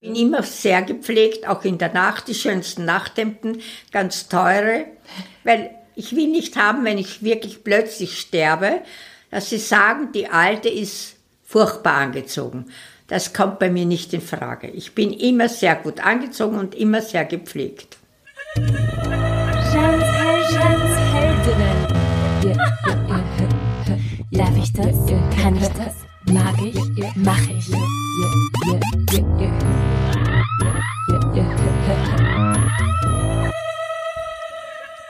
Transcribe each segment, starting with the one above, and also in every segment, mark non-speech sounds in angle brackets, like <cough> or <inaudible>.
Bin immer sehr gepflegt, auch in der Nacht, die schönsten Nachthemden, ganz teure, weil ich will nicht haben, wenn ich wirklich plötzlich sterbe, dass sie sagen, die Alte ist furchtbar angezogen. Das kommt bei mir nicht in Frage. Ich bin immer sehr gut angezogen und immer sehr gepflegt. Darf ich das? Kann ich das? Mag ich? Mach ich?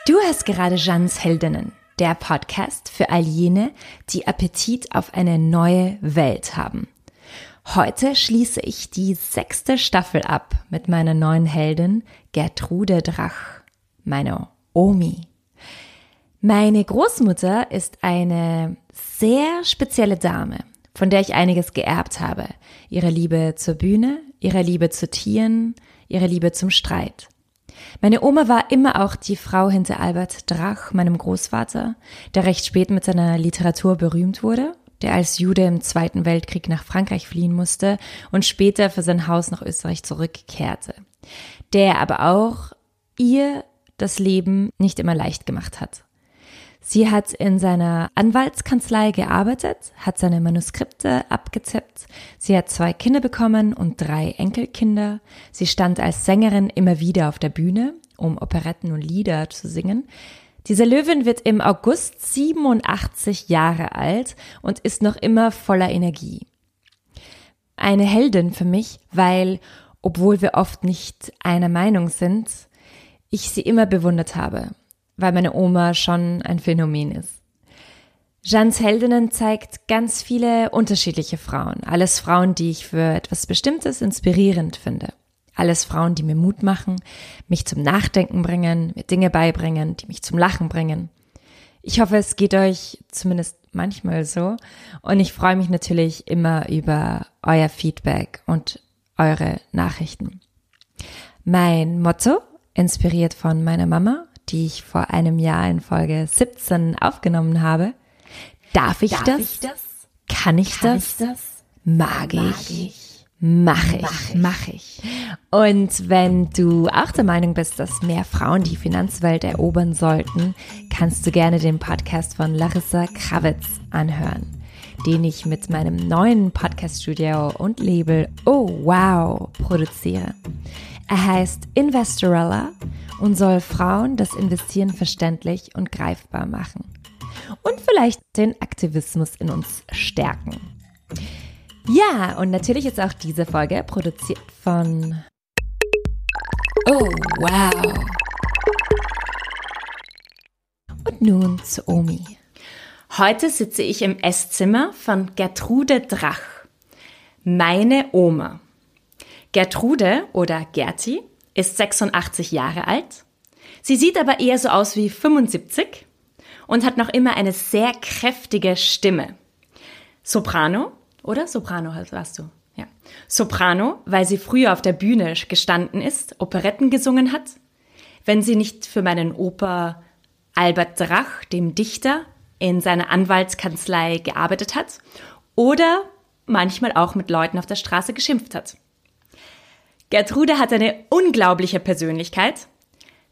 Du hast gerade Jeans Heldinnen, der Podcast für all jene, die Appetit auf eine neue Welt haben. Heute schließe ich die sechste Staffel ab mit meiner neuen Heldin Gertrude Drach, meine Omi. Meine Großmutter ist eine sehr spezielle Dame, von der ich einiges geerbt habe. Ihre Liebe zur Bühne, ihre Liebe zu Tieren, ihre Liebe zum Streit. Meine Oma war immer auch die Frau hinter Albert Drach, meinem Großvater, der recht spät mit seiner Literatur berühmt wurde, der als Jude im Zweiten Weltkrieg nach Frankreich fliehen musste und später für sein Haus nach Österreich zurückkehrte, der aber auch ihr das Leben nicht immer leicht gemacht hat. Sie hat in seiner Anwaltskanzlei gearbeitet, hat seine Manuskripte abgezippt. Sie hat zwei Kinder bekommen und drei Enkelkinder. Sie stand als Sängerin immer wieder auf der Bühne, um Operetten und Lieder zu singen. Diese Löwin wird im August 87 Jahre alt und ist noch immer voller Energie. Eine Heldin für mich, weil, obwohl wir oft nicht einer Meinung sind, ich sie immer bewundert habe weil meine Oma schon ein Phänomen ist. Jeans Heldinnen zeigt ganz viele unterschiedliche Frauen. Alles Frauen, die ich für etwas Bestimmtes inspirierend finde. Alles Frauen, die mir Mut machen, mich zum Nachdenken bringen, mir Dinge beibringen, die mich zum Lachen bringen. Ich hoffe, es geht euch zumindest manchmal so. Und ich freue mich natürlich immer über euer Feedback und eure Nachrichten. Mein Motto, inspiriert von meiner Mama, die ich vor einem Jahr in Folge 17 aufgenommen habe. Darf ich, Darf das? ich das? Kann ich Kann das? Ich das? Mag, Mag ich? ich? Mach ich, mach ich, mach ich. Und wenn du auch der Meinung bist, dass mehr Frauen die Finanzwelt erobern sollten, kannst du gerne den Podcast von Larissa Kravitz anhören, den ich mit meinem neuen Podcaststudio und Label Oh Wow produziere. Er heißt Investorella und soll Frauen das Investieren verständlich und greifbar machen. Und vielleicht den Aktivismus in uns stärken. Ja, und natürlich ist auch diese Folge produziert von Oh, wow. Und nun zu Omi. Heute sitze ich im Esszimmer von Gertrude Drach, meine Oma. Gertrude oder Gerti ist 86 Jahre alt. Sie sieht aber eher so aus wie 75 und hat noch immer eine sehr kräftige Stimme. Soprano, oder? Soprano warst du. Ja. Soprano, weil sie früher auf der Bühne gestanden ist, Operetten gesungen hat. Wenn sie nicht für meinen Opa Albert Drach, dem Dichter, in seiner Anwaltskanzlei gearbeitet hat oder manchmal auch mit Leuten auf der Straße geschimpft hat. Gertrude hat eine unglaubliche Persönlichkeit.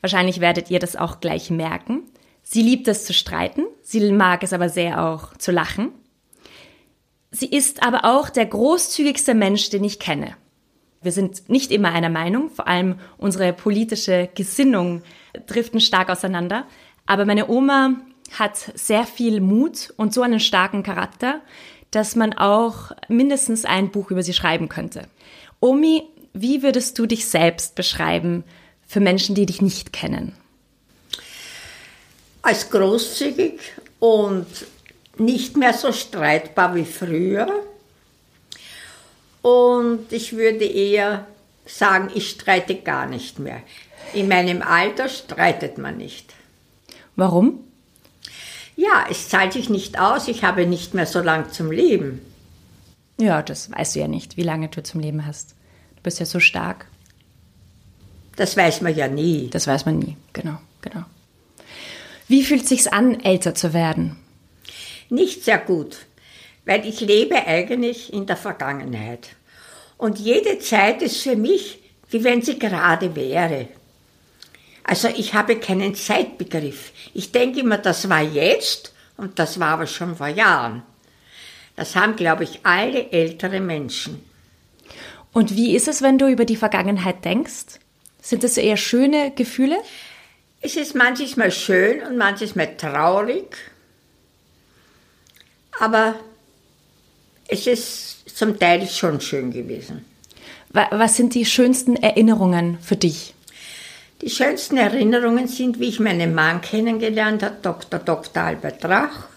Wahrscheinlich werdet ihr das auch gleich merken. Sie liebt es zu streiten, sie mag es aber sehr auch zu lachen. Sie ist aber auch der großzügigste Mensch, den ich kenne. Wir sind nicht immer einer Meinung, vor allem unsere politische Gesinnung driften stark auseinander. Aber meine Oma hat sehr viel Mut und so einen starken Charakter, dass man auch mindestens ein Buch über sie schreiben könnte. Omi wie würdest du dich selbst beschreiben für Menschen, die dich nicht kennen? Als großzügig und nicht mehr so streitbar wie früher. Und ich würde eher sagen, ich streite gar nicht mehr. In meinem Alter streitet man nicht. Warum? Ja, es zahlt sich nicht aus. Ich habe nicht mehr so lang zum Leben. Ja, das weißt du ja nicht, wie lange du zum Leben hast. Bist ja so stark. Das weiß man ja nie. Das weiß man nie, genau, genau. Wie fühlt es sich an, älter zu werden? Nicht sehr gut, weil ich lebe eigentlich in der Vergangenheit. Und jede Zeit ist für mich, wie wenn sie gerade wäre. Also ich habe keinen Zeitbegriff. Ich denke immer, das war jetzt und das war aber schon vor Jahren. Das haben, glaube ich, alle ältere Menschen. Und wie ist es, wenn du über die Vergangenheit denkst? Sind das eher schöne Gefühle? Es ist manchmal schön und manchmal traurig, aber es ist zum Teil schon schön gewesen. Was sind die schönsten Erinnerungen für dich? Die schönsten Erinnerungen sind, wie ich meinen Mann kennengelernt habe, Dr. Dr. Albert Rach,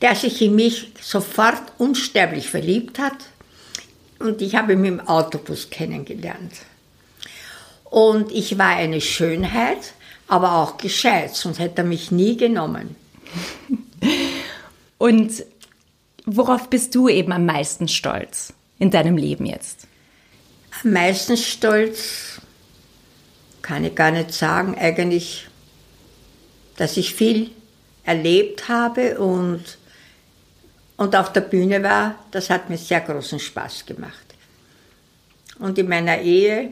der sich in mich sofort unsterblich verliebt hat und ich habe ihn im Autobus kennengelernt. Und ich war eine Schönheit, aber auch gescheit, sonst hätte er mich nie genommen. <laughs> Und worauf bist du eben am meisten stolz in deinem Leben jetzt? Am meisten stolz kann ich gar nicht sagen, eigentlich, dass ich viel erlebt habe und, und auf der Bühne war, das hat mir sehr großen Spaß gemacht. Und in meiner Ehe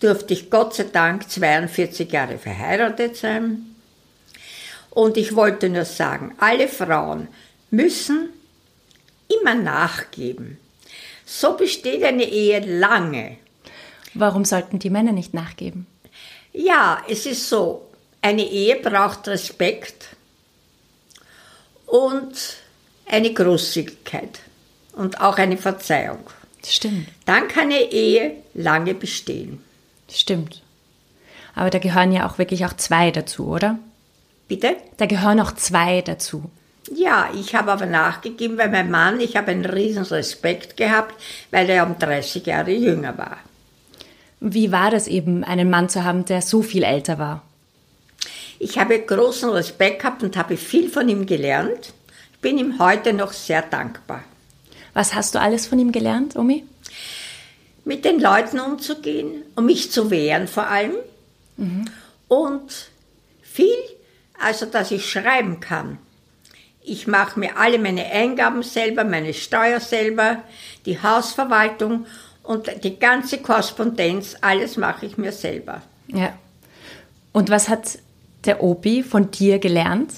durfte ich Gott sei Dank 42 Jahre verheiratet sein. Und ich wollte nur sagen, alle Frauen müssen immer nachgeben. So besteht eine Ehe lange. Warum sollten die Männer nicht nachgeben? Ja, es ist so, eine Ehe braucht Respekt und eine Großzügigkeit und auch eine Verzeihung. Stimmt. Dann kann eine Ehe lange bestehen. Stimmt. Aber da gehören ja auch wirklich auch zwei dazu, oder? Bitte? Da gehören auch zwei dazu. Ja, ich habe aber nachgegeben, weil mein Mann, ich habe einen riesen Respekt gehabt, weil er um 30 Jahre jünger war. Wie war das eben, einen Mann zu haben, der so viel älter war? Ich habe großen Respekt gehabt und habe viel von ihm gelernt. Ich bin ihm heute noch sehr dankbar. Was hast du alles von ihm gelernt, Omi? Mit den Leuten umzugehen, um mich zu wehren vor allem. Mhm. Und viel, also dass ich schreiben kann. Ich mache mir alle meine Eingaben selber, meine Steuer selber, die Hausverwaltung und die ganze Korrespondenz, alles mache ich mir selber. Ja. Und was hat der Opi von dir gelernt?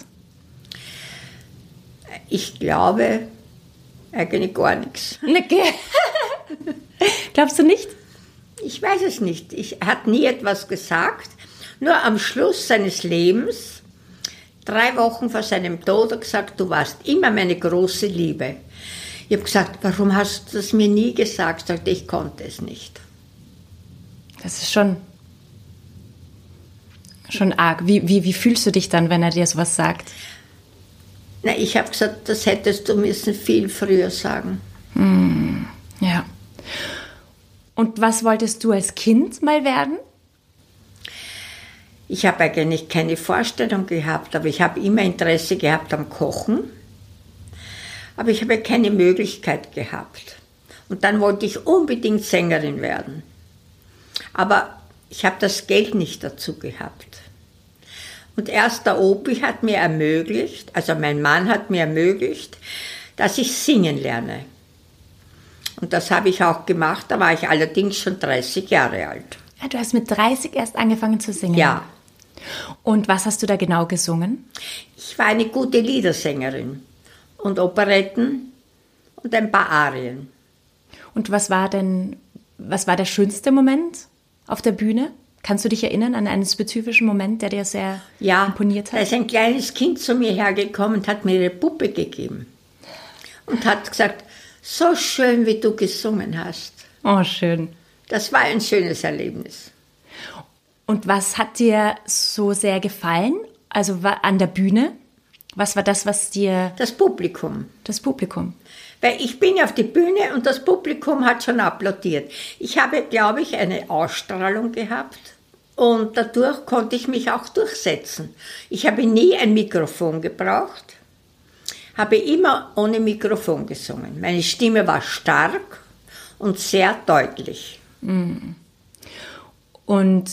Ich glaube eigentlich gar nichts. <laughs> Glaubst du nicht? Ich weiß es nicht. Ich, hat nie etwas gesagt. Nur am Schluss seines Lebens drei Wochen vor seinem Tod gesagt, du warst immer meine große Liebe. Ich habe gesagt, warum hast du das mir nie gesagt? Sagte, ich konnte es nicht. Das ist schon, schon arg. Wie, wie, wie fühlst du dich dann, wenn er dir sowas sagt? Na, ich habe gesagt, das hättest du müssen viel früher sagen. Hm, ja. Und was wolltest du als Kind mal werden? Ich habe eigentlich keine Vorstellung gehabt, aber ich habe immer Interesse gehabt am Kochen. Aber ich habe keine Möglichkeit gehabt. Und dann wollte ich unbedingt Sängerin werden. Aber ich habe das Geld nicht dazu gehabt. Und erst der Opi hat mir ermöglicht, also mein Mann hat mir ermöglicht, dass ich singen lerne. Und das habe ich auch gemacht, da war ich allerdings schon 30 Jahre alt. Ja, du hast mit 30 erst angefangen zu singen. Ja, und was hast du da genau gesungen? Ich war eine gute Liedersängerin und Operetten und ein paar Arien. Und was war denn, was war der schönste Moment auf der Bühne? Kannst du dich erinnern an einen spezifischen Moment, der dir sehr ja, imponiert hat? Da ist ein kleines Kind zu mir hergekommen und hat mir ihre Puppe gegeben. Und hat gesagt, so schön, wie du gesungen hast. Oh, schön. Das war ein schönes Erlebnis. Und was hat dir so sehr gefallen? Also an der Bühne? Was war das, was dir. Das Publikum. Das Publikum. Weil ich bin auf die Bühne und das Publikum hat schon applaudiert. Ich habe, glaube ich, eine Ausstrahlung gehabt und dadurch konnte ich mich auch durchsetzen. Ich habe nie ein Mikrofon gebraucht, habe immer ohne Mikrofon gesungen. Meine Stimme war stark und sehr deutlich. Mm. Und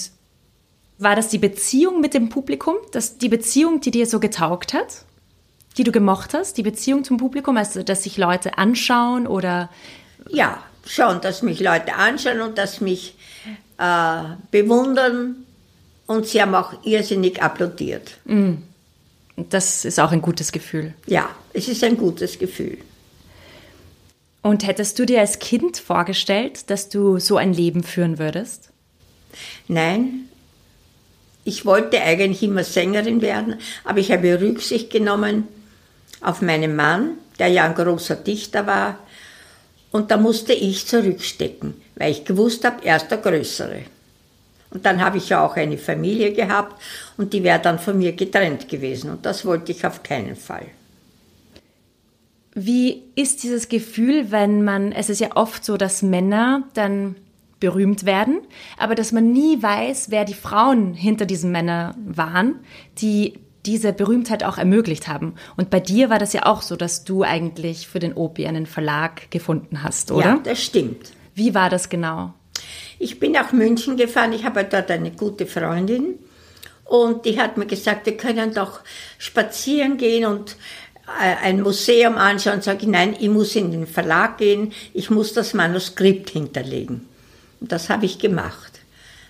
war das die Beziehung mit dem Publikum? Das, die Beziehung, die dir so getaugt hat? Die du gemocht hast? Die Beziehung zum Publikum? Also, dass sich Leute anschauen oder. Ja, schon, dass mich Leute anschauen und dass mich äh, bewundern. Und sie haben auch irrsinnig applaudiert. Das ist auch ein gutes Gefühl. Ja, es ist ein gutes Gefühl. Und hättest du dir als Kind vorgestellt, dass du so ein Leben führen würdest? Nein, ich wollte eigentlich immer Sängerin werden, aber ich habe Rücksicht genommen auf meinen Mann, der ja ein großer Dichter war. Und da musste ich zurückstecken, weil ich gewusst habe, er ist der Größere. Und dann habe ich ja auch eine Familie gehabt und die wäre dann von mir getrennt gewesen. Und das wollte ich auf keinen Fall. Wie ist dieses Gefühl, wenn man, es ist ja oft so, dass Männer dann berühmt werden, aber dass man nie weiß, wer die Frauen hinter diesen Männern waren, die diese Berühmtheit auch ermöglicht haben. Und bei dir war das ja auch so, dass du eigentlich für den Opi einen Verlag gefunden hast, oder? Ja, das stimmt. Wie war das genau? Ich bin nach München gefahren, ich habe dort eine gute Freundin und die hat mir gesagt, wir können doch spazieren gehen und äh, ein Museum anschauen. Sage ich, nein, ich muss in den Verlag gehen, ich muss das Manuskript hinterlegen. Und das habe ich gemacht.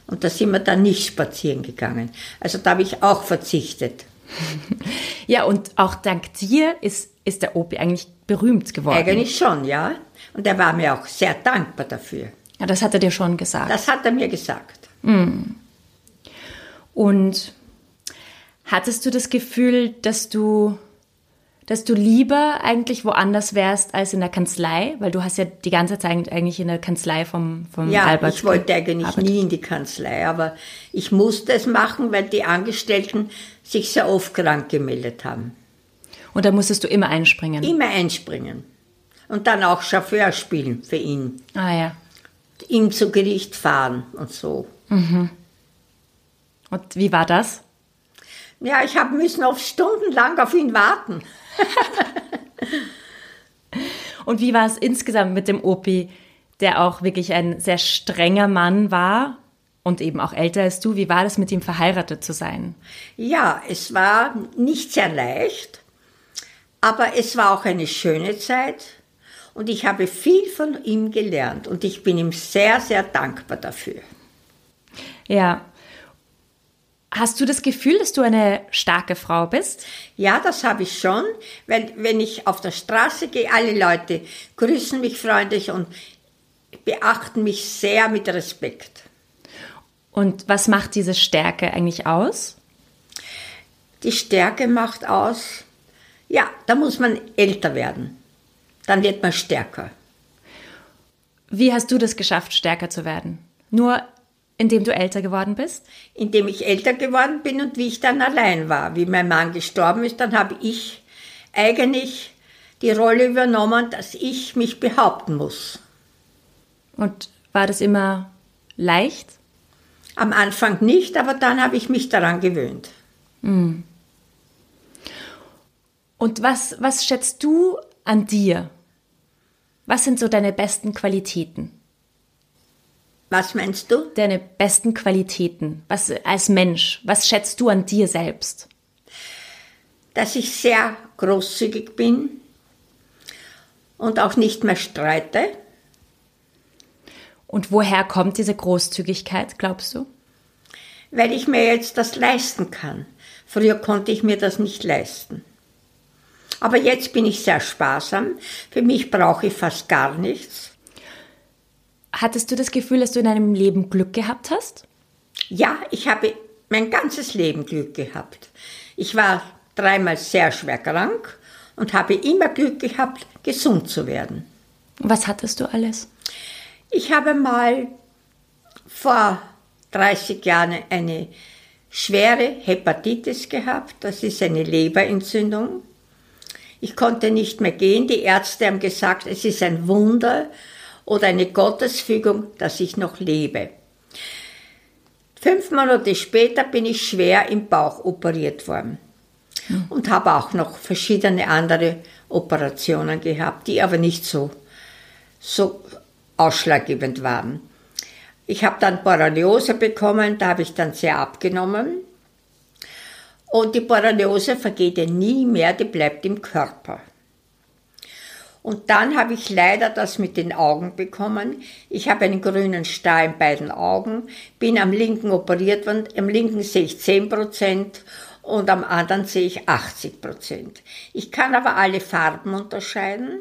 Und da sind wir dann nicht spazieren gegangen. Also da habe ich auch verzichtet. <laughs> Ja, und auch dank dir ist, ist der Opi eigentlich berühmt geworden. Eigentlich schon, ja. Und er war mir auch sehr dankbar dafür. Ja, das hat er dir schon gesagt. Das hat er mir gesagt. Und hattest du das Gefühl, dass du, dass du lieber eigentlich woanders wärst als in der Kanzlei? Weil du hast ja die ganze Zeit eigentlich in der Kanzlei vom, vom Ja, Albert ich wollte eigentlich gearbeitet. nie in die Kanzlei, aber ich musste es machen, weil die Angestellten sich sehr oft krank gemeldet haben. Und da musstest du immer einspringen. Immer einspringen. Und dann auch Chauffeur spielen für ihn. ah ja. Ihm zu Gericht fahren und so. Und wie war das? Ja, ich habe müssen oft stundenlang auf ihn warten. <laughs> Und wie war es insgesamt mit dem Opi, der auch wirklich ein sehr strenger Mann war und eben auch älter als du? Wie war das mit ihm verheiratet zu sein? Ja, es war nicht sehr leicht, aber es war auch eine schöne Zeit und ich habe viel von ihm gelernt und ich bin ihm sehr, sehr dankbar dafür. Ja. Hast du das Gefühl, dass du eine starke Frau bist? Ja, das habe ich schon, weil wenn ich auf der Straße gehe, alle Leute grüßen mich freundlich und beachten mich sehr mit Respekt. Und was macht diese Stärke eigentlich aus? Die Stärke macht aus, ja, da muss man älter werden. Dann wird man stärker. Wie hast du das geschafft, stärker zu werden? Nur indem du älter geworden bist? Indem ich älter geworden bin und wie ich dann allein war. Wie mein Mann gestorben ist, dann habe ich eigentlich die Rolle übernommen, dass ich mich behaupten muss. Und war das immer leicht? Am Anfang nicht, aber dann habe ich mich daran gewöhnt. Und was, was schätzt du an dir? Was sind so deine besten Qualitäten? Was meinst du? Deine besten Qualitäten? Was als Mensch? Was schätzt du an dir selbst? Dass ich sehr großzügig bin und auch nicht mehr streite. Und woher kommt diese Großzügigkeit, glaubst du? weil ich mir jetzt das leisten kann. Früher konnte ich mir das nicht leisten. Aber jetzt bin ich sehr sparsam. Für mich brauche ich fast gar nichts. Hattest du das Gefühl, dass du in deinem Leben Glück gehabt hast? Ja, ich habe mein ganzes Leben Glück gehabt. Ich war dreimal sehr schwer krank und habe immer Glück gehabt, gesund zu werden. Was hattest du alles? Ich habe mal vor 30 Jahren eine schwere Hepatitis gehabt. Das ist eine Leberentzündung. Ich konnte nicht mehr gehen. Die Ärzte haben gesagt, es ist ein Wunder oder eine Gottesfügung, dass ich noch lebe. Fünf Monate später bin ich schwer im Bauch operiert worden und habe auch noch verschiedene andere Operationen gehabt, die aber nicht so, so ausschlaggebend waren. Ich habe dann Borreliose bekommen, da habe ich dann sehr abgenommen. Und die Borreliose vergeht ja nie mehr, die bleibt im Körper. Und dann habe ich leider das mit den Augen bekommen. Ich habe einen grünen Star in beiden Augen, bin am linken operiert worden. Am linken sehe ich 10 Prozent und am anderen sehe ich 80 Prozent. Ich kann aber alle Farben unterscheiden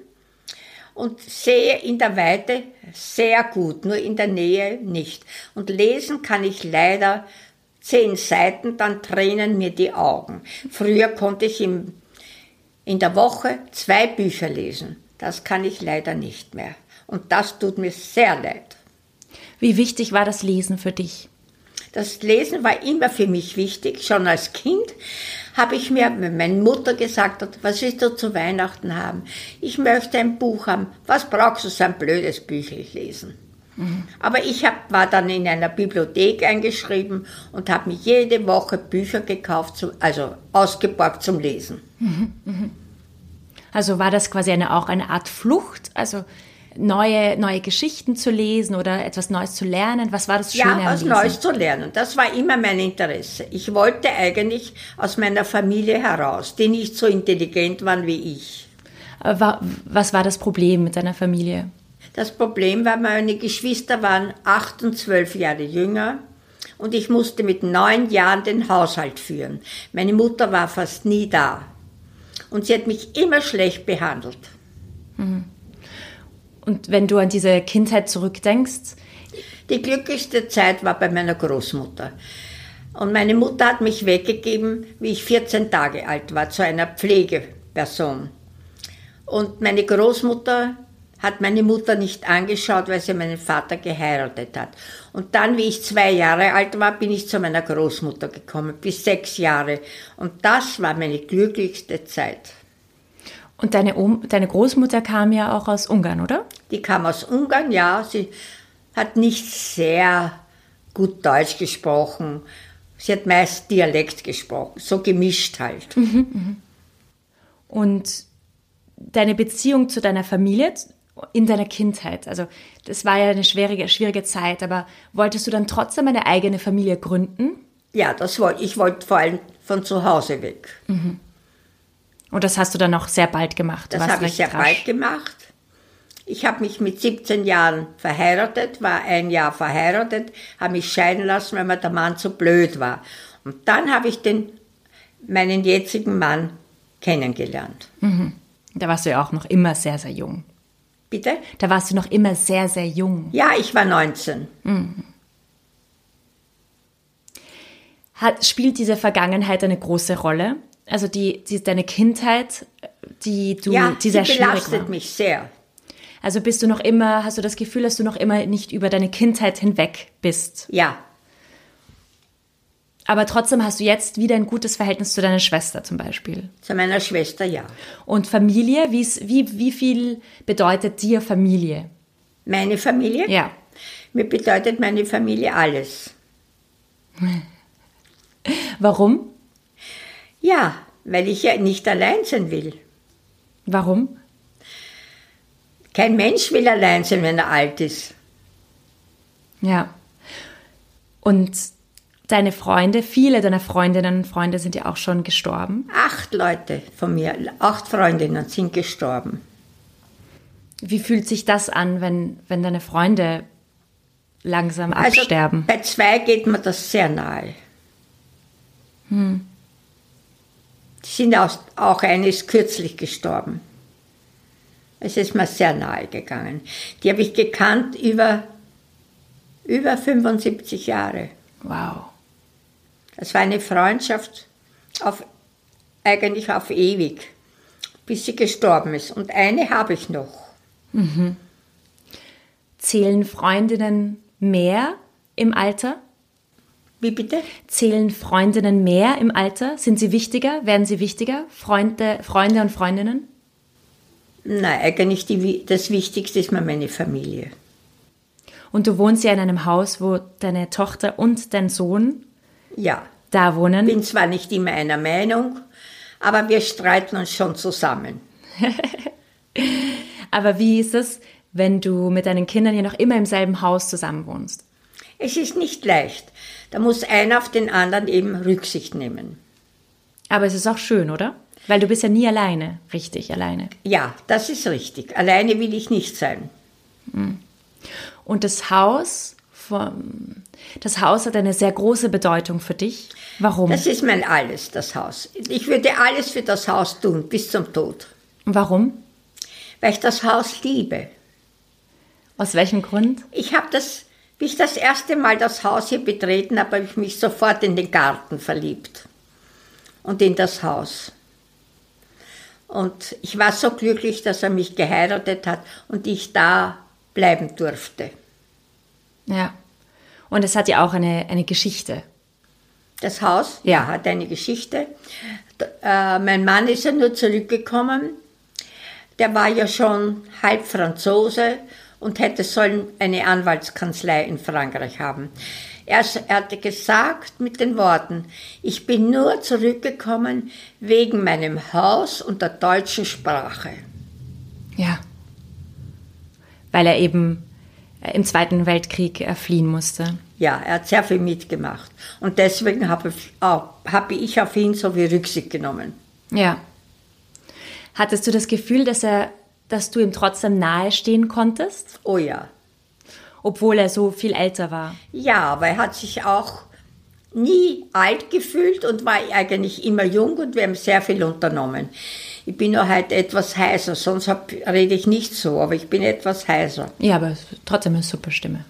und sehe in der Weite sehr gut, nur in der Nähe nicht. Und lesen kann ich leider zehn Seiten, dann tränen mir die Augen. Früher konnte ich im, in der Woche zwei Bücher lesen. Das kann ich leider nicht mehr. Und das tut mir sehr leid. Wie wichtig war das Lesen für dich? Das Lesen war immer für mich wichtig. Schon als Kind habe ich mir, wenn meine Mutter gesagt hat, was willst du zu Weihnachten haben? Ich möchte ein Buch haben. Was brauchst du so ein blödes Büchlein lesen? Mhm. Aber ich hab, war dann in einer Bibliothek eingeschrieben und habe mir jede Woche Bücher gekauft, also ausgeborgt zum Lesen. Mhm. Mhm. Also war das quasi eine, auch eine Art Flucht? Also neue, neue Geschichten zu lesen oder etwas Neues zu lernen? Was war das Schöne Ja, was Neues zu lernen. Das war immer mein Interesse. Ich wollte eigentlich aus meiner Familie heraus, die nicht so intelligent waren wie ich. Was war das Problem mit deiner Familie? Das Problem war, meine Geschwister waren acht und zwölf Jahre jünger und ich musste mit neun Jahren den Haushalt führen. Meine Mutter war fast nie da und sie hat mich immer schlecht behandelt. Mhm. Und wenn du an diese Kindheit zurückdenkst? Die glücklichste Zeit war bei meiner Großmutter. Und meine Mutter hat mich weggegeben, wie ich 14 Tage alt war, zu einer Pflegeperson. Und meine Großmutter hat meine Mutter nicht angeschaut, weil sie meinen Vater geheiratet hat. Und dann, wie ich zwei Jahre alt war, bin ich zu meiner Großmutter gekommen, bis sechs Jahre. Und das war meine glücklichste Zeit. Und deine, deine Großmutter kam ja auch aus Ungarn, oder? Die kam aus Ungarn, ja. Sie hat nicht sehr gut Deutsch gesprochen. Sie hat meist Dialekt gesprochen, so gemischt halt. Mhm, mhm. Und deine Beziehung zu deiner Familie in deiner Kindheit, also das war ja eine schwierige, schwierige Zeit, aber wolltest du dann trotzdem eine eigene Familie gründen? Ja, das wollte ich. wollte vor allem von zu Hause weg. Mhm. Und das hast du dann auch sehr bald gemacht? Das habe ich sehr rasch. bald gemacht. Ich habe mich mit 17 Jahren verheiratet, war ein Jahr verheiratet, habe mich scheiden lassen, weil mir der Mann zu blöd war. Und dann habe ich den, meinen jetzigen Mann kennengelernt. Mhm. Da warst du ja auch noch immer sehr, sehr jung. Bitte? Da warst du noch immer sehr, sehr jung. Ja, ich war 19. Mhm. Hat, spielt diese Vergangenheit eine große Rolle? Also die, die deine Kindheit, die du, ja, die sehr schwierig belastet war. mich sehr. Also bist du noch immer, hast du das Gefühl, dass du noch immer nicht über deine Kindheit hinweg bist? Ja. Aber trotzdem hast du jetzt wieder ein gutes Verhältnis zu deiner Schwester zum Beispiel. Zu meiner Schwester, ja. Und Familie, wie, wie viel bedeutet dir Familie? Meine Familie? Ja. Mir bedeutet meine Familie alles. Warum? Ja, weil ich ja nicht allein sein will. Warum? Kein Mensch will allein sein, wenn er alt ist. Ja. Und deine Freunde, viele deiner Freundinnen und Freunde sind ja auch schon gestorben. Acht Leute von mir, acht Freundinnen sind gestorben. Wie fühlt sich das an, wenn, wenn deine Freunde langsam also absterben? Bei zwei geht mir das sehr nahe. Hm. Die sind auch, auch eines kürzlich gestorben. Es ist mir sehr nahe gegangen. Die habe ich gekannt über, über 75 Jahre. Wow. Das war eine Freundschaft auf, eigentlich auf ewig, bis sie gestorben ist. Und eine habe ich noch. Mhm. Zählen Freundinnen mehr im Alter? Wie bitte? Zählen Freundinnen mehr im Alter? Sind sie wichtiger? Werden sie wichtiger? Freunde, Freunde und Freundinnen? Nein, eigentlich die, das Wichtigste ist mir meine Familie. Und du wohnst ja in einem Haus, wo deine Tochter und dein Sohn ja. da wohnen. Ich bin zwar nicht immer einer Meinung, aber wir streiten uns schon zusammen. <laughs> aber wie ist es, wenn du mit deinen Kindern ja noch immer im selben Haus zusammen wohnst? Es ist nicht leicht. Da muss einer auf den anderen eben Rücksicht nehmen. Aber es ist auch schön, oder? Weil du bist ja nie alleine, richtig alleine. Ja, das ist richtig. Alleine will ich nicht sein. Und das Haus, vom, das Haus hat eine sehr große Bedeutung für dich. Warum? Das ist mein Alles, das Haus. Ich würde alles für das Haus tun, bis zum Tod. Warum? Weil ich das Haus liebe. Aus welchem Grund? Ich habe das, wie ich das erste Mal das Haus hier betreten habe, habe ich mich sofort in den Garten verliebt. Und in das Haus. Und ich war so glücklich, dass er mich geheiratet hat und ich da bleiben durfte. Ja. Und es hat ja auch eine, eine Geschichte. Das Haus Ja. hat eine Geschichte. Äh, mein Mann ist ja nur zurückgekommen. Der war ja schon halb Franzose und hätte sollen eine Anwaltskanzlei in Frankreich haben. Er, er hatte gesagt mit den Worten, ich bin nur zurückgekommen wegen meinem Haus und der deutschen Sprache. Ja. Weil er eben im Zweiten Weltkrieg äh, fliehen musste. Ja, er hat sehr viel mitgemacht. Und deswegen habe ich, auf ihn so wie Rücksicht genommen. Ja. Hattest du das Gefühl, dass er, dass du ihm trotzdem nahe stehen konntest, Oh ja. obwohl er so viel älter war? Ja, aber er hat sich auch nie alt gefühlt und war eigentlich immer jung und wir haben sehr viel unternommen. Ich bin nur halt etwas heiser, sonst hab, rede ich nicht so, aber ich bin etwas heiser. Ja, aber trotzdem eine super Stimme.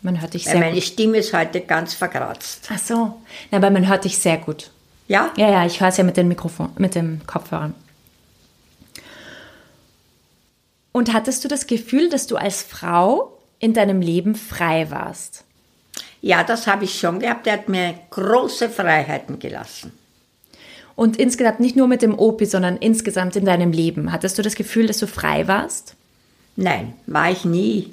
Man hört dich Weil sehr meine gut. Stimme ist heute ganz verkratzt. Ach so. Na, aber man hört dich sehr gut. Ja? Ja, ja, ich höre es ja mit dem Mikrofon, mit dem Kopfhörern. Und hattest du das Gefühl, dass du als Frau in deinem Leben frei warst? Ja, das habe ich schon gehabt. Er hat mir große Freiheiten gelassen. Und insgesamt nicht nur mit dem Opi, sondern insgesamt in deinem Leben. Hattest du das Gefühl, dass du frei warst? Nein, war ich nie.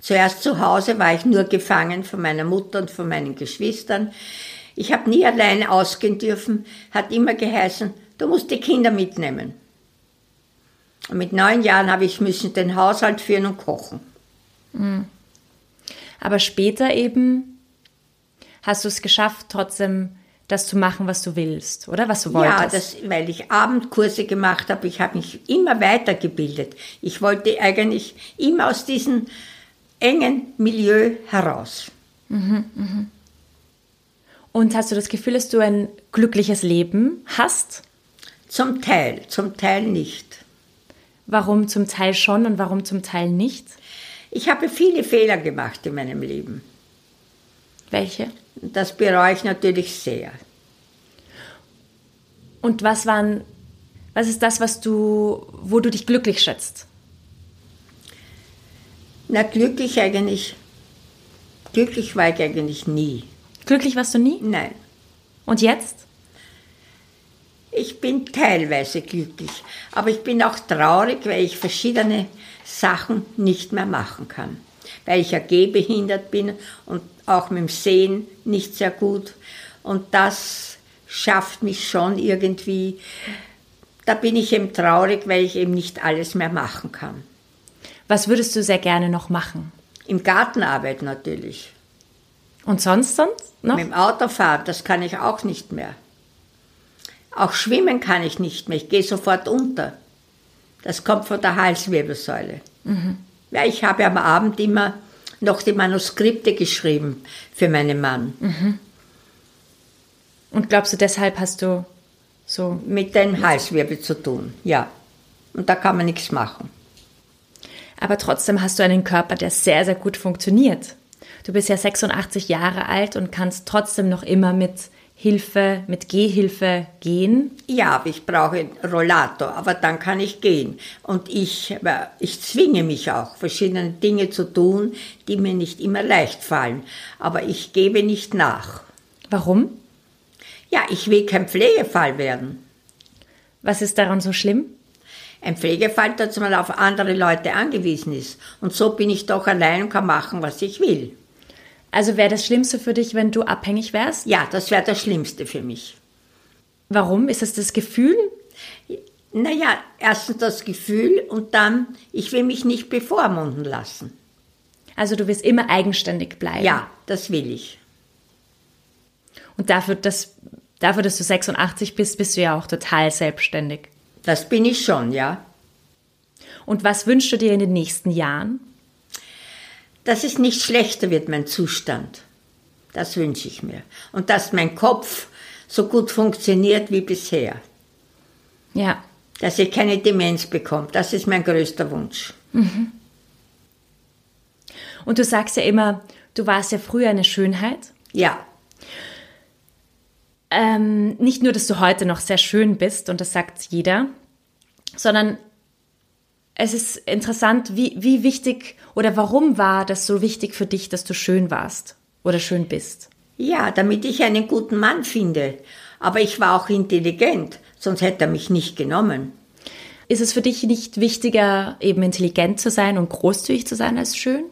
Zuerst zu Hause war ich nur gefangen von meiner Mutter und von meinen Geschwistern. Ich habe nie allein ausgehen dürfen, hat immer geheißen, du musst die Kinder mitnehmen. Und mit neun Jahren habe ich müssen den Haushalt führen und kochen. Aber später eben hast du es geschafft, trotzdem das zu machen, was du willst, oder was du wolltest. Ja, das, weil ich Abendkurse gemacht habe, ich habe mich immer weitergebildet. Ich wollte eigentlich immer aus diesem engen Milieu heraus. Und hast du das Gefühl, dass du ein glückliches Leben hast? Zum Teil, zum Teil nicht. Warum zum Teil schon und warum zum Teil nicht? Ich habe viele Fehler gemacht in meinem Leben. Welche? Das bereue ich natürlich sehr. Und was waren, was ist das, was du, wo du dich glücklich schätzt? Na, glücklich eigentlich, glücklich war ich eigentlich nie. Glücklich warst du nie? Nein, Und jetzt? ich bin teilweise glücklich, aber ich bin auch traurig, weil ich verschiedene Sachen nicht mehr machen kann. Weil ich ja gehbehindert bin und auch mit dem Sehen nicht sehr gut. Und das schafft mich schon irgendwie, da bin ich eben traurig, weil ich eben nicht alles mehr machen kann. Was würdest du sehr gerne noch machen? Im Gartenarbeit natürlich. Und sonst sonst noch? Mit dem Autofahren, das kann ich auch nicht mehr. Auch schwimmen kann ich nicht mehr. Ich gehe sofort unter. Das kommt von der Halswirbelsäule. Ja, ich habe am Abend immer noch die Manuskripte geschrieben für meinen Mann. Und glaubst du, deshalb hast du so. Mit dem Halswirbel zu tun, ja. Und da kann man nichts machen. Aber trotzdem hast du einen Körper, der sehr, sehr gut funktioniert. Du bist ja 86 Jahre alt und kannst trotzdem noch immer mit Hilfe, mit Gehhilfe gehen. Ja, aber ich brauche einen Rollator, aber dann kann ich gehen. Und ich, aber ich zwinge mich auch, verschiedene Dinge zu tun, die mir nicht immer leicht fallen. Aber ich gebe nicht nach. Warum? Ja, ich will kein Pflegefall werden. Was ist daran so schlimm? Ein Pflegefall, dass man auf andere Leute angewiesen ist. Und so bin ich doch allein und kann machen, was ich will. Also wäre das Schlimmste für dich, wenn du abhängig wärst? Ja, das wäre das Schlimmste für mich. Warum? Ist es das Gefühl? Naja, erstens das Gefühl und dann, ich will mich nicht bevormunden lassen. Also du willst immer eigenständig bleiben. Ja, das will ich. Und dafür, das, dafür, dass du 86 bist, bist du ja auch total selbstständig. Das bin ich schon, ja. Und was wünschst du dir in den nächsten Jahren? Dass es nicht schlechter wird, mein Zustand. Das wünsche ich mir. Und dass mein Kopf so gut funktioniert wie bisher. Ja. Dass ich keine Demenz bekomme. Das ist mein größter Wunsch. Mhm. Und du sagst ja immer, du warst ja früher eine Schönheit. Ja. Ähm, nicht nur, dass du heute noch sehr schön bist, und das sagt jeder, sondern es ist interessant, wie, wie wichtig oder warum war das so wichtig für dich, dass du schön warst oder schön bist? Ja, damit ich einen guten Mann finde. Aber ich war auch intelligent, sonst hätte er mich nicht genommen. Ist es für dich nicht wichtiger, eben intelligent zu sein und großzügig zu sein als schön?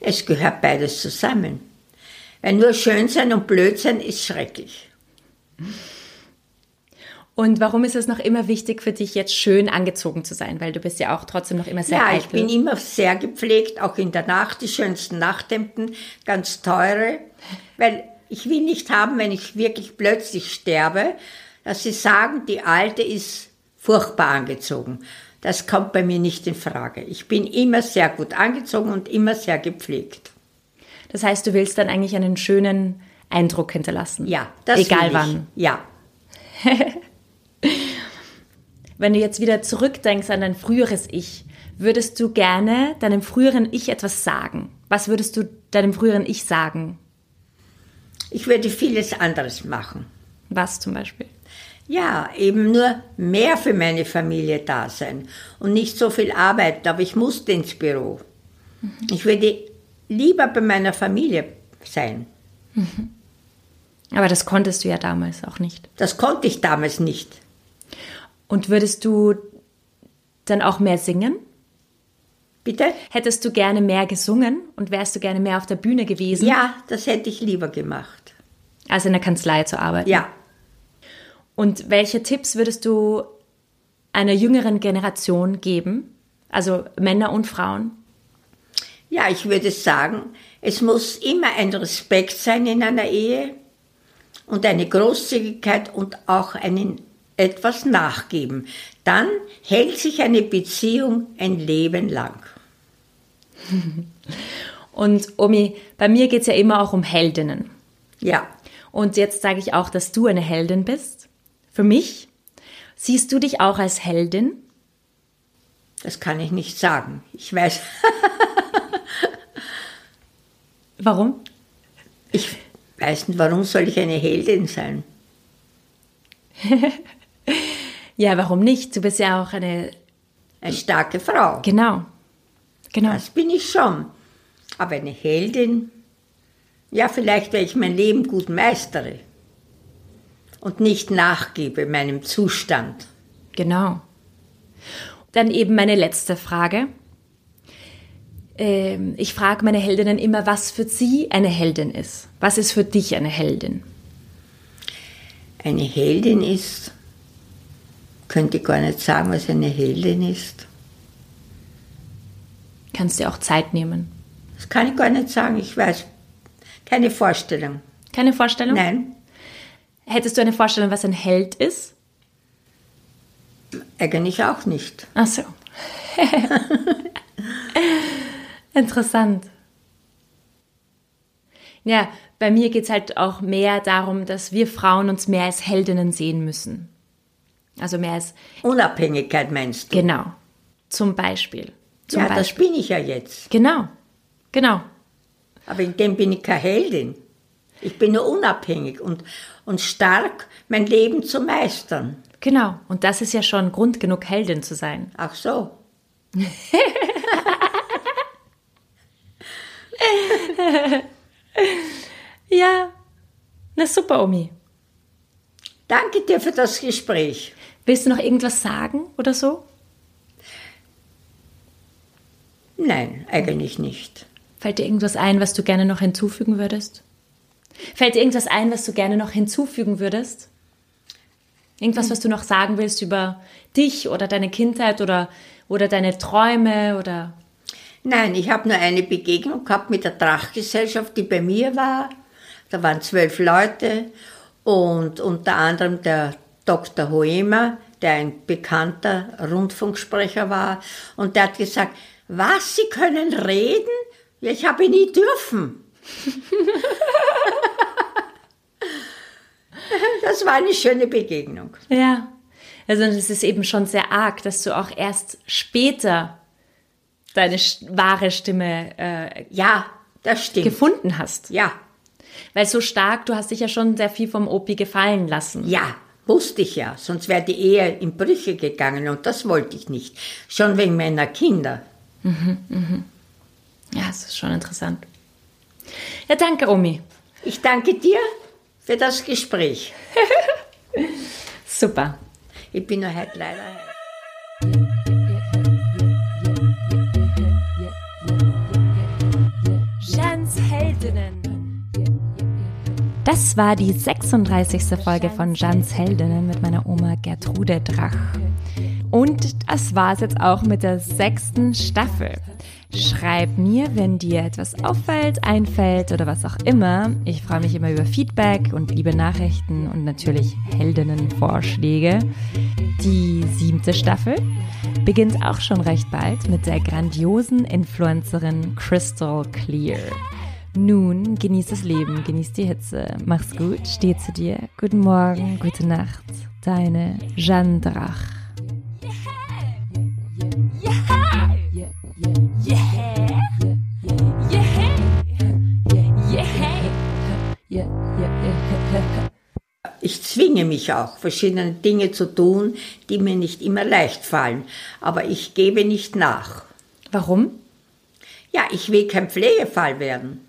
Es gehört beides zusammen. Weil nur schön sein und blöd sein ist schrecklich. Und warum ist es noch immer wichtig für dich, jetzt schön angezogen zu sein? Weil du bist ja auch trotzdem noch immer sehr Ja, eitel. ich bin immer sehr gepflegt, auch in der Nacht die schönsten Nachthemden, ganz teure. Weil ich will nicht haben, wenn ich wirklich plötzlich sterbe, dass sie sagen, die Alte ist furchtbar angezogen. Das kommt bei mir nicht in Frage. Ich bin immer sehr gut angezogen und immer sehr gepflegt. Das heißt, du willst dann eigentlich einen schönen Eindruck hinterlassen. Ja, das Egal wann. Ja. <laughs> Wenn du jetzt wieder zurückdenkst an dein früheres Ich, würdest du gerne deinem früheren Ich etwas sagen? Was würdest du deinem früheren Ich sagen? Ich würde vieles anderes machen. Was zum Beispiel? Ja, eben nur mehr für meine Familie da sein und nicht so viel arbeiten, aber ich musste ins Büro. Ich würde lieber bei meiner Familie sein. Aber das konntest du ja damals auch nicht. Das konnte ich damals nicht. Und würdest du dann auch mehr singen? Bitte? Hättest du gerne mehr gesungen und wärst du gerne mehr auf der Bühne gewesen, Ja, das hätte ich lieber gemacht. als in der Kanzlei zu arbeiten? Ja, Und welche Tipps würdest du einer jüngeren Generation geben? Also Männer und Frauen? ja, ich würde sagen, es muss immer ein Respekt sein in einer Ehe und eine Großzügigkeit und auch einen etwas nachgeben. Dann hält sich eine Beziehung ein Leben lang. <laughs> Und Omi, bei mir geht es ja immer auch um Heldinnen. Ja, Und jetzt sage ich auch, dass du eine Heldin bist. Für mich. Siehst du dich auch als Heldin? das kann ich nicht sagen. Ich weiß, <laughs> Warum? ich weiß nicht, warum soll ich eine Heldin sein? <laughs> Ja, warum nicht? Du bist ja auch eine. Eine starke Frau. Genau. Genau. Das bin ich schon. Aber eine Heldin, ja, vielleicht, weil ich mein Leben gut meistere und nicht nachgebe meinem Zustand. Genau. Dann eben meine letzte Frage. Ähm, ich frage meine Heldinnen immer, was für sie eine Heldin ist. Was ist für dich eine Heldin? Eine Heldin ist, könnte ich gar nicht sagen, was eine Heldin ist. Kannst dir auch Zeit nehmen. Das kann ich gar nicht sagen. Ich weiß keine Vorstellung. Keine Vorstellung? Nein, Hättest du eine Vorstellung, was ein Held ist? eigentlich auch nicht. Ach so. <laughs> Interessant. Ja, bei mir geht es halt auch mehr darum, dass wir Frauen uns mehr als Heldinnen sehen müssen. Also mehr als, Unabhängigkeit meinst du? genau, zum Beispiel. Zum ja, das Beispiel. bin ich ja jetzt. Genau, genau. Aber in dem bin ich keine Heldin. Ich bin nur unabhängig und, und stark, mein Leben zu meistern. Genau. Und das ist ja schon Grund genug, Heldin zu sein. Ach so. <laughs> Ja. Na super, Omi. Danke dir für das Gespräch. Willst du noch irgendwas sagen oder so? Nein, eigentlich nicht. Fällt dir irgendwas ein, was du gerne noch hinzufügen würdest? Fällt dir irgendwas ein, was du gerne noch hinzufügen würdest? Irgendwas, was du noch sagen willst über dich oder deine Kindheit oder, oder deine Träume oder. Nein, ich habe nur eine Begegnung gehabt mit der Trachgesellschaft, die bei mir war. Da waren zwölf Leute und unter anderem der Dr. Hoemer, der ein bekannter Rundfunksprecher war, und der hat gesagt, was, Sie können reden? Ja, ich habe nie dürfen. <laughs> das war eine schöne Begegnung. Ja. Also es ist eben schon sehr arg, dass du auch erst später deine wahre Stimme äh, ja, das stimmt. gefunden hast. Ja. Weil so stark, du hast dich ja schon sehr viel vom Opi gefallen lassen. Ja, wusste ich ja. Sonst wäre die Ehe in Brüche gegangen und das wollte ich nicht. Schon wegen meiner Kinder. Mhm, mhm. Ja, das ist schon interessant. Ja, danke, Omi. Ich danke dir für das Gespräch. <laughs> Super. Ich bin nur heute leider. Jans Heldinnen. Das war die 36. Folge von Jans Heldinnen mit meiner Oma Gertrude Drach. Und das war es jetzt auch mit der sechsten Staffel. Schreib mir, wenn dir etwas auffällt, einfällt oder was auch immer. Ich freue mich immer über Feedback und liebe Nachrichten und natürlich Heldinnenvorschläge. Die siebte Staffel beginnt auch schon recht bald mit der grandiosen Influencerin Crystal Clear. Nun genieß das Leben, genieß die Hitze. Mach's gut, steh zu dir. Guten Morgen, gute Nacht. Deine Jeanne Drach. Ich zwinge mich auch, verschiedene Dinge zu tun, die mir nicht immer leicht fallen. Aber ich gebe nicht nach. Warum? Ja, ich will kein Pflegefall werden.